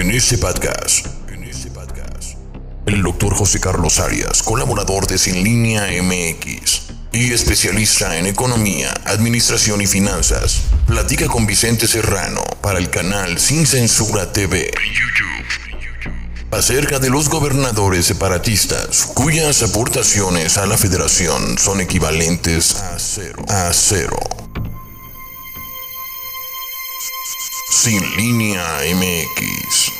En este podcast, en este podcast, el doctor José Carlos Arias, colaborador de Sin Línea MX y especialista en economía, administración y finanzas, platica con Vicente Serrano para el canal Sin Censura TV acerca de los gobernadores separatistas cuyas aportaciones a la federación son equivalentes a cero. A cero. Sin línea MX.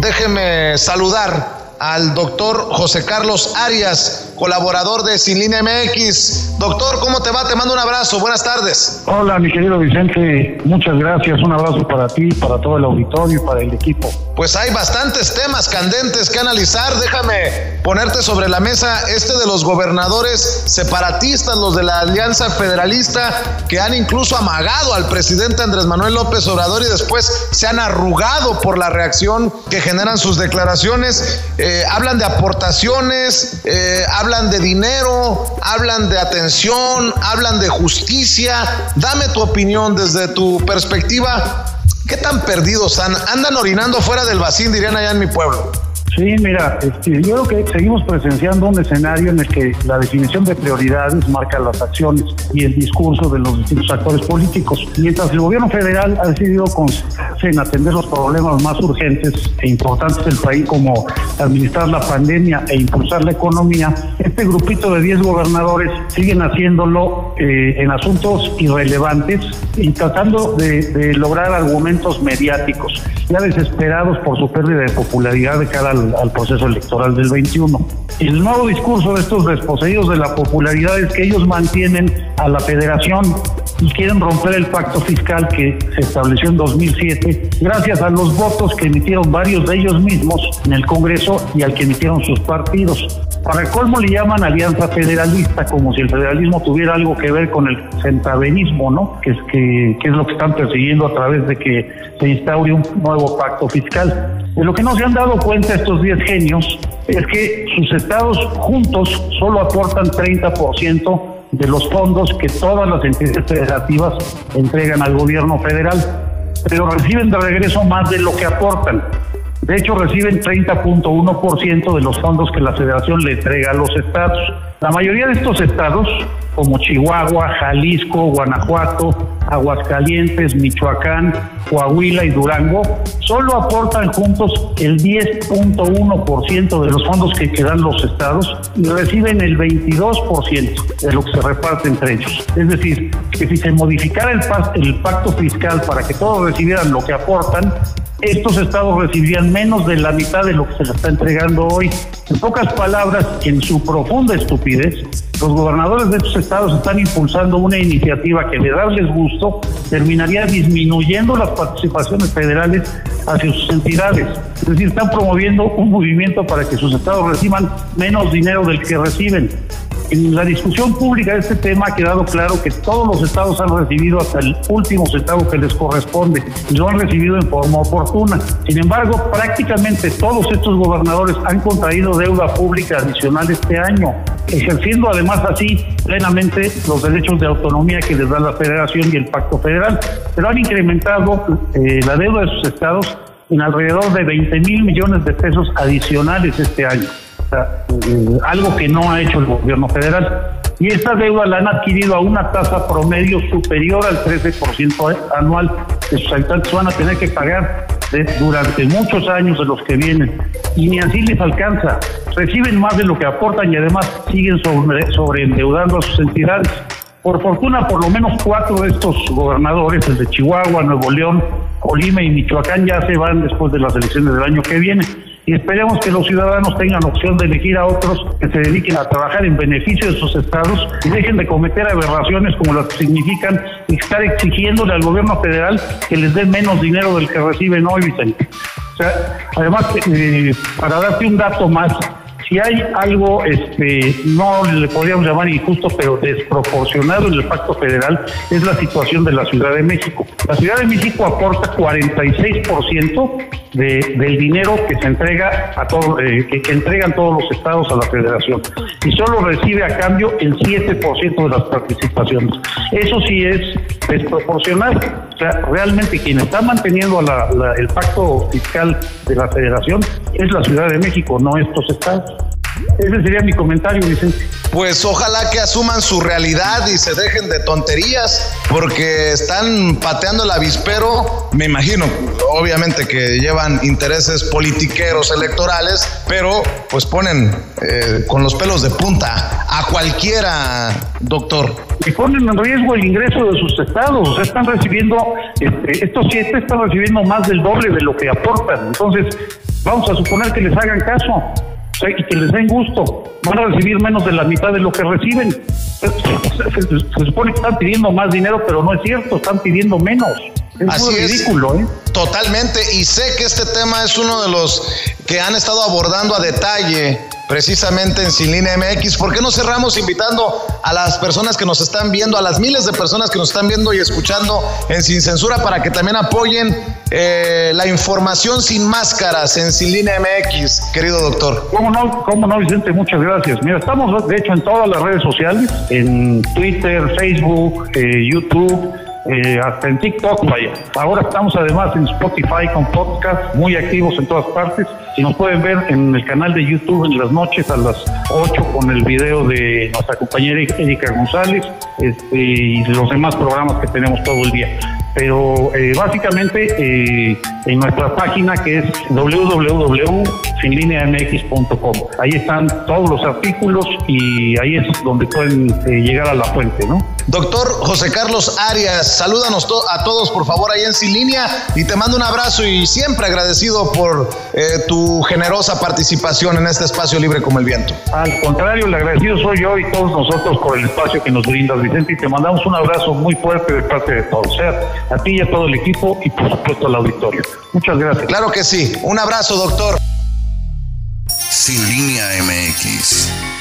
Déjeme saludar al doctor José Carlos Arias, colaborador de Sin Línea MX. Doctor, ¿cómo te va? Te mando un abrazo. Buenas tardes. Hola, mi querido Vicente. Muchas gracias. Un abrazo para ti, para todo el auditorio y para el equipo. Pues hay bastantes temas candentes que analizar. Déjame ponerte sobre la mesa este de los gobernadores separatistas, los de la Alianza Federalista, que han incluso amagado al presidente Andrés Manuel López Obrador y después se han arrugado por la reacción que generan sus declaraciones. Eh, hablan de aportaciones, eh, hablan de dinero, hablan de atención, hablan de justicia. Dame tu opinión desde tu perspectiva. ¿Qué tan perdidos Andan orinando fuera del vacío, dirían allá en mi pueblo. Sí, mira, este, yo creo que seguimos presenciando un escenario en el que la definición de prioridades marca las acciones y el discurso de los distintos actores políticos. Mientras el gobierno federal ha decidido en atender los problemas más urgentes e importantes del país, como administrar la pandemia e impulsar la economía, este grupito de 10 gobernadores siguen haciéndolo eh, en asuntos irrelevantes y tratando de, de lograr argumentos mediáticos, ya desesperados por su pérdida de popularidad de cara al, proceso electoral del 21. El nuevo discurso de estos desposeídos de la popularidad es que ellos mantienen a la federación y quieren romper el pacto fiscal que se estableció en 2007 gracias a los votos que emitieron varios de ellos mismos en el Congreso y al que emitieron sus partidos. Para colmo le llaman alianza federalista, como si el federalismo tuviera algo que ver con el centaverismo, ¿no? Que es, que, que es lo que están persiguiendo a través de que se instaure un nuevo pacto fiscal. De lo que no se han dado cuenta estos 10 genios es que sus estados juntos solo aportan 30% de los fondos que todas las entidades federativas entregan al gobierno federal, pero reciben de regreso más de lo que aportan. De hecho, reciben 30.1% de los fondos que la federación le entrega a los estados. La mayoría de estos estados, como Chihuahua, Jalisco, Guanajuato, Aguascalientes, Michoacán, Coahuila y Durango, solo aportan juntos el 10.1% de los fondos que quedan los estados y reciben el 22% de lo que se reparte entre ellos. Es decir, que si se modificara el, pacto fiscal para que todos recibieran lo que aportan, estos estados recibirían menos de la mitad de lo que se les está entregando hoy. En pocas palabras, en su profunda estupidez, los gobernadores de estos estados están impulsando una iniciativa que de darles gusto terminaría disminuyendo las participaciones federales hacia sus entidades. Es decir, están promoviendo un movimiento para que sus estados reciban menos dinero del que reciben. En la discusión pública de este tema ha quedado claro que todos los estados han recibido hasta el último centavo que les corresponde y lo han recibido en forma oportuna. Sin embargo, prácticamente todos estos gobernadores han contraído deuda pública adicional este año, ejerciendo además así plenamente los derechos de autonomía que les da la federación y el pacto federal, pero han incrementado eh, la deuda de sus estados en alrededor de 20 mil millones de pesos adicionales este año. Eh, algo que no ha hecho el gobierno federal. Y esta deuda la han adquirido a una tasa promedio superior al 13% anual que sus habitantes van a tener que pagar durante muchos años de los que vienen. Y ni así les alcanza. Reciben más de lo que aportan y además siguen sobre, sobreendeudando a sus entidades. Por fortuna, por lo menos cuatro de estos gobernadores, el de Chihuahua, Nuevo León, Colima y Michoacán, ya se van después de las elecciones del año que viene y esperemos que los ciudadanos tengan opción de elegir a otros que se dediquen a trabajar en beneficio de sus estados y dejen de cometer aberraciones como las que significan estar exigiéndole al gobierno federal que les dé menos dinero del que reciben hoy. O sea, además, eh, para darte un dato más, si hay algo, este, no le podríamos llamar injusto, pero desproporcionado en el pacto federal, es la situación de la Ciudad de México. La Ciudad de México aporta 46% de, del dinero que se entrega a todo, eh, que, entregan todos los estados a la federación y solo recibe a cambio el 7% de las participaciones. Eso sí es desproporcional. O sea, realmente quien está manteniendo el pacto fiscal de la federación es la Ciudad de México, no estos estados. Ese sería mi comentario, Vicente. Pues ojalá que asuman su realidad y se dejen de tonterías, porque están pateando el avispero, me imagino, obviamente que llevan intereses politiqueros electorales, pero pues ponen eh, con los pelos de punta a cualquiera, doctor. Y ponen en riesgo el ingreso de sus estados, o sea, están recibiendo, este, estos siete están recibiendo más del doble de lo que aportan, entonces vamos a suponer que les hagan caso y que les den gusto. Van a recibir menos de la mitad de lo que reciben. Se, supone que están pidiendo más dinero, pero no es cierto, están pidiendo menos. Es Así ridículo, ¿eh? Totalmente. Y sé que este tema es uno de los que han estado abordando a detalle precisamente en Sin Línea MX. ¿Por qué no cerramos invitando a las personas que nos están viendo, a las miles de personas que nos están viendo y escuchando en Sin Censura para que también apoyen eh, la información sin máscaras en Sin Línea MX, querido doctor? ¿Cómo no, no, Vicente? Muchas gracias. Mira, estamos de hecho en todas las redes sociales, en Twitter, Facebook, eh, YouTube eh, hasta en TikTok, vaya. Ahora estamos además en Spotify con podcast, muy activos en todas partes. Y nos pueden ver en el canal de YouTube en las noches a las 8 con el video de nuestra compañera Erika González este, y los demás programas que tenemos todo el día pero eh, básicamente eh, en nuestra página que es www.sinlineamx.com. Ahí están todos los artículos y ahí es donde pueden eh, llegar a la fuente, ¿no? Doctor José Carlos Arias, salúdanos a todos por favor ahí en Sin Línea y te mando un abrazo y siempre agradecido por tu generosa participación en este espacio libre como el viento. Al contrario, el agradecido soy yo y todos nosotros por el espacio que nos brindas, Vicente, y te mandamos un abrazo muy fuerte de parte de todos a ti y a todo el equipo y por supuesto al auditorio. Muchas gracias. Claro que sí. Un abrazo, doctor. Sin línea MX